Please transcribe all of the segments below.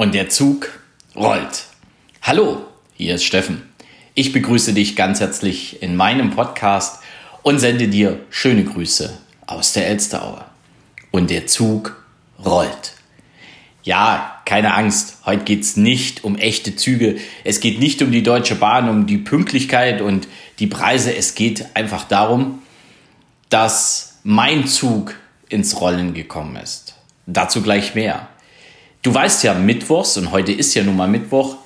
und der Zug rollt. Hallo, hier ist Steffen. Ich begrüße dich ganz herzlich in meinem Podcast und sende dir schöne Grüße aus der Elsteraue. Und der Zug rollt. Ja, keine Angst, heute geht's nicht um echte Züge. Es geht nicht um die Deutsche Bahn, um die Pünktlichkeit und die Preise. Es geht einfach darum, dass mein Zug ins Rollen gekommen ist. Dazu gleich mehr. Du weißt ja, Mittwochs, und heute ist ja nun mal Mittwoch,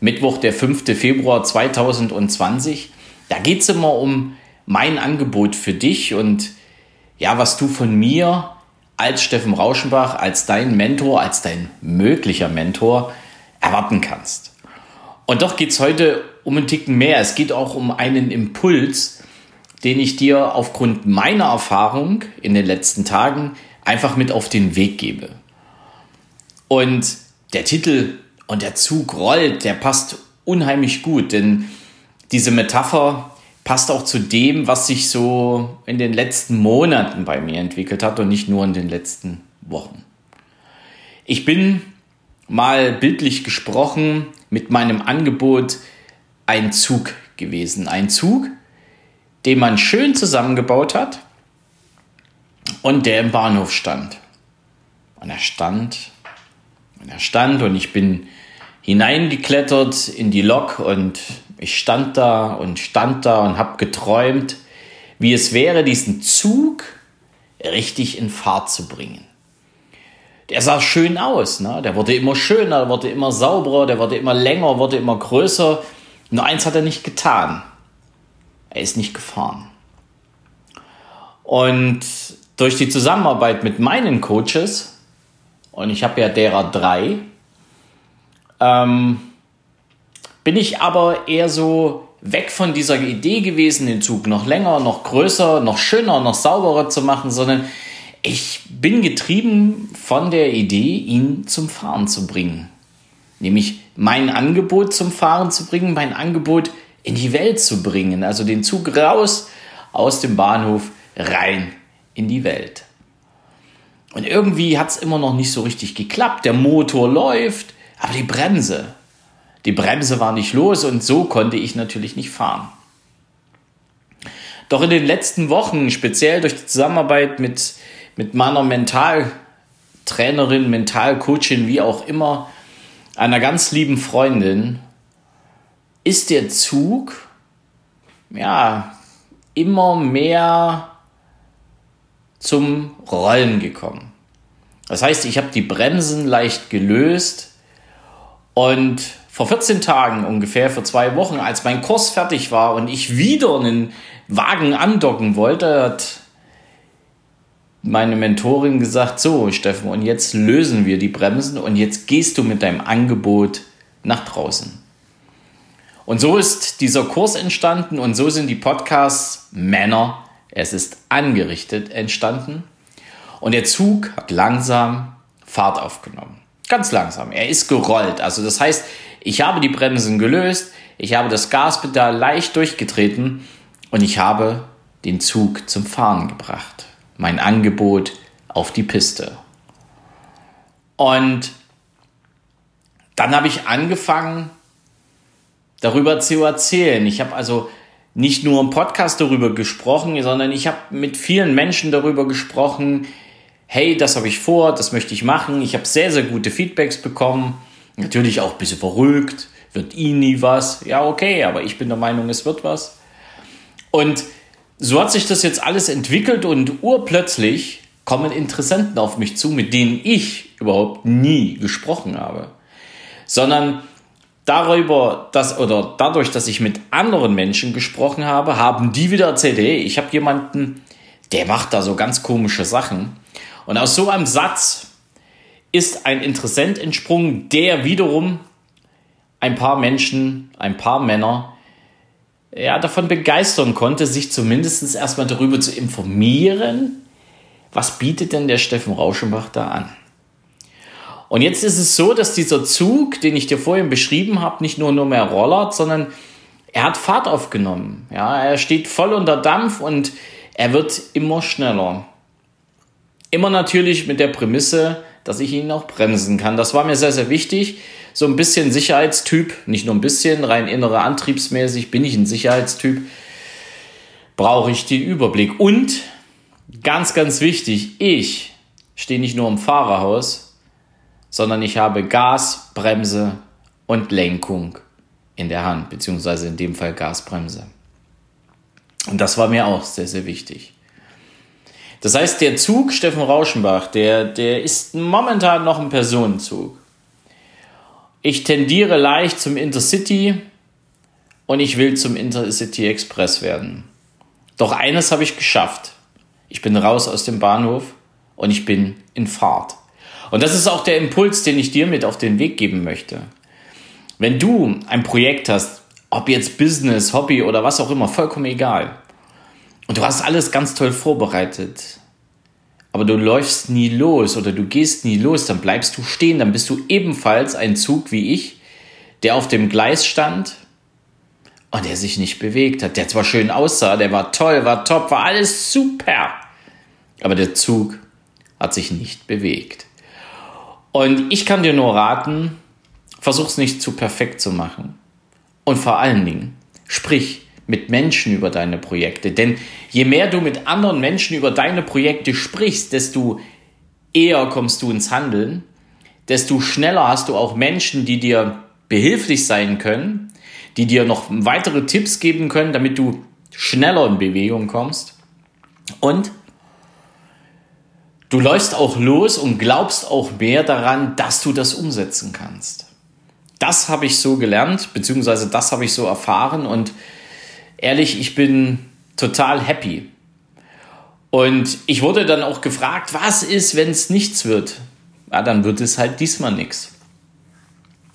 Mittwoch, der 5. Februar 2020, da geht es immer um mein Angebot für dich und ja, was du von mir als Steffen Rauschenbach, als dein Mentor, als dein möglicher Mentor erwarten kannst. Und doch geht es heute um einen Ticken mehr. Es geht auch um einen Impuls, den ich dir aufgrund meiner Erfahrung in den letzten Tagen einfach mit auf den Weg gebe. Und der Titel und der Zug rollt, der passt unheimlich gut, denn diese Metapher passt auch zu dem, was sich so in den letzten Monaten bei mir entwickelt hat und nicht nur in den letzten Wochen. Ich bin mal bildlich gesprochen mit meinem Angebot ein Zug gewesen. Ein Zug, den man schön zusammengebaut hat und der im Bahnhof stand. Und er stand er stand und ich bin hineingeklettert in die Lok und ich stand da und stand da und habe geträumt, wie es wäre, diesen Zug richtig in Fahrt zu bringen. Der sah schön aus, ne? der wurde immer schöner, der wurde immer sauberer, der wurde immer länger, wurde immer größer. Nur eins hat er nicht getan. Er ist nicht gefahren. Und durch die Zusammenarbeit mit meinen Coaches und ich habe ja derer drei, ähm, bin ich aber eher so weg von dieser Idee gewesen, den Zug noch länger, noch größer, noch schöner, noch sauberer zu machen, sondern ich bin getrieben von der Idee, ihn zum Fahren zu bringen. Nämlich mein Angebot zum Fahren zu bringen, mein Angebot in die Welt zu bringen. Also den Zug raus aus dem Bahnhof rein in die Welt. Und irgendwie hat es immer noch nicht so richtig geklappt. Der Motor läuft, aber die Bremse, die Bremse war nicht los und so konnte ich natürlich nicht fahren. Doch in den letzten Wochen, speziell durch die Zusammenarbeit mit, mit meiner Mentaltrainerin, Mentalcoachin, wie auch immer, einer ganz lieben Freundin, ist der Zug ja immer mehr zum Rollen gekommen. Das heißt, ich habe die Bremsen leicht gelöst und vor 14 Tagen ungefähr, vor zwei Wochen, als mein Kurs fertig war und ich wieder einen Wagen andocken wollte, hat meine Mentorin gesagt, so Steffen, und jetzt lösen wir die Bremsen und jetzt gehst du mit deinem Angebot nach draußen. Und so ist dieser Kurs entstanden und so sind die Podcasts Männer es ist angerichtet entstanden und der Zug hat langsam Fahrt aufgenommen. Ganz langsam. Er ist gerollt. Also das heißt, ich habe die Bremsen gelöst, ich habe das Gaspedal leicht durchgetreten und ich habe den Zug zum Fahren gebracht. Mein Angebot auf die Piste. Und dann habe ich angefangen, darüber zu erzählen. Ich habe also nicht nur im Podcast darüber gesprochen, sondern ich habe mit vielen Menschen darüber gesprochen, hey, das habe ich vor, das möchte ich machen. Ich habe sehr, sehr gute Feedbacks bekommen. Natürlich auch ein bisschen verrückt, wird Ihnen nie was. Ja, okay, aber ich bin der Meinung, es wird was. Und so hat sich das jetzt alles entwickelt und urplötzlich kommen Interessenten auf mich zu, mit denen ich überhaupt nie gesprochen habe. Sondern darüber, dass oder dadurch, dass ich mit anderen Menschen gesprochen habe, haben die wieder erzählt, hey, ich habe jemanden, der macht da so ganz komische Sachen. Und aus so einem Satz ist ein Interessent entsprungen, der wiederum ein paar Menschen, ein paar Männer, ja, davon begeistern konnte, sich zumindest erstmal darüber zu informieren, was bietet denn der Steffen Rauschenbach da an. Und jetzt ist es so, dass dieser Zug, den ich dir vorhin beschrieben habe, nicht nur nur mehr rollert, sondern er hat Fahrt aufgenommen. Ja, er steht voll unter Dampf und er wird immer schneller. Immer natürlich mit der Prämisse, dass ich ihn auch bremsen kann. Das war mir sehr, sehr wichtig. So ein bisschen Sicherheitstyp, nicht nur ein bisschen, rein innere Antriebsmäßig bin ich ein Sicherheitstyp, brauche ich den Überblick. Und ganz, ganz wichtig, ich stehe nicht nur im Fahrerhaus, sondern ich habe Gas, Bremse und Lenkung in der Hand, beziehungsweise in dem Fall Gasbremse. Und das war mir auch sehr, sehr wichtig. Das heißt, der Zug Steffen Rauschenbach, der, der ist momentan noch ein Personenzug. Ich tendiere leicht zum Intercity und ich will zum Intercity Express werden. Doch eines habe ich geschafft. Ich bin raus aus dem Bahnhof und ich bin in Fahrt. Und das ist auch der Impuls, den ich dir mit auf den Weg geben möchte. Wenn du ein Projekt hast, ob jetzt Business, Hobby oder was auch immer, vollkommen egal. Und du hast alles ganz toll vorbereitet. Aber du läufst nie los oder du gehst nie los, dann bleibst du stehen, dann bist du ebenfalls ein Zug wie ich, der auf dem Gleis stand und der sich nicht bewegt hat. Der zwar schön aussah, der war toll, war top, war alles super. Aber der Zug hat sich nicht bewegt. Und ich kann dir nur raten, versuch es nicht zu perfekt zu machen. Und vor allen Dingen, sprich mit Menschen über deine Projekte. Denn je mehr du mit anderen Menschen über deine Projekte sprichst, desto eher kommst du ins Handeln, desto schneller hast du auch Menschen, die dir behilflich sein können, die dir noch weitere Tipps geben können, damit du schneller in Bewegung kommst. Und du läufst auch los und glaubst auch mehr daran, dass du das umsetzen kannst. Das habe ich so gelernt, beziehungsweise das habe ich so erfahren und ehrlich, ich bin total happy. Und ich wurde dann auch gefragt, was ist, wenn es nichts wird? Ja, dann wird es halt diesmal nichts.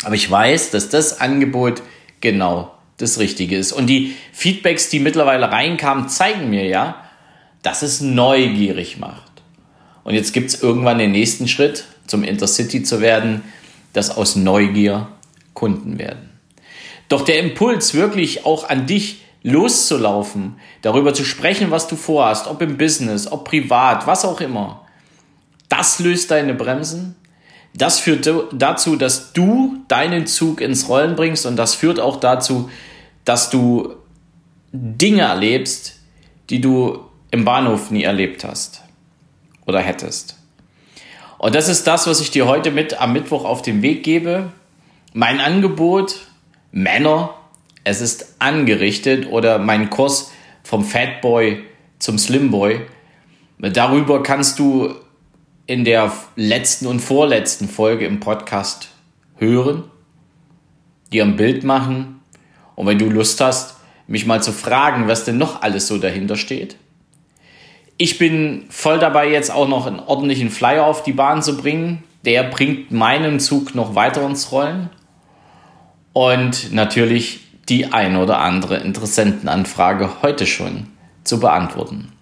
Aber ich weiß, dass das Angebot genau das Richtige ist. Und die Feedbacks, die mittlerweile reinkamen, zeigen mir ja, dass es neugierig macht. Und jetzt gibt es irgendwann den nächsten Schritt, zum Intercity zu werden, dass aus Neugier Kunden werden. Doch der Impuls, wirklich auch an dich loszulaufen, darüber zu sprechen, was du vorhast, ob im Business, ob privat, was auch immer, das löst deine Bremsen. Das führt dazu, dass du deinen Zug ins Rollen bringst und das führt auch dazu, dass du Dinge erlebst, die du im Bahnhof nie erlebt hast oder hättest. Und das ist das, was ich dir heute mit am Mittwoch auf den Weg gebe. Mein Angebot, Männer es ist angerichtet oder mein Kurs vom Fatboy zum Slimboy. Darüber kannst du in der letzten und vorletzten Folge im Podcast hören, dir ein Bild machen und wenn du Lust hast, mich mal zu fragen, was denn noch alles so dahinter steht. Ich bin voll dabei, jetzt auch noch einen ordentlichen Flyer auf die Bahn zu bringen. Der bringt meinen Zug noch weiter ins Rollen. Und natürlich die ein oder andere Interessentenanfrage heute schon zu beantworten.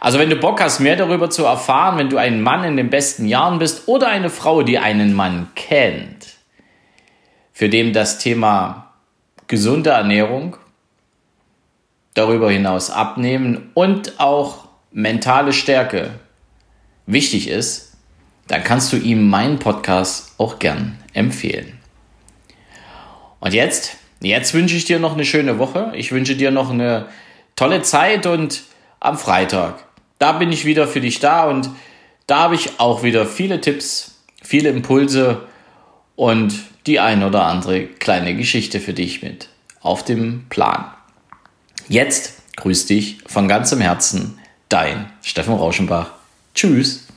Also wenn du Bock hast, mehr darüber zu erfahren, wenn du ein Mann in den besten Jahren bist oder eine Frau, die einen Mann kennt, für den das Thema gesunde Ernährung, darüber hinaus abnehmen und auch mentale Stärke wichtig ist, dann kannst du ihm meinen Podcast auch gern empfehlen. Und jetzt Jetzt wünsche ich dir noch eine schöne Woche. Ich wünsche dir noch eine tolle Zeit und am Freitag, da bin ich wieder für dich da und da habe ich auch wieder viele Tipps, viele Impulse und die ein oder andere kleine Geschichte für dich mit auf dem Plan. Jetzt grüß dich von ganzem Herzen, dein Steffen Rauschenbach. Tschüss.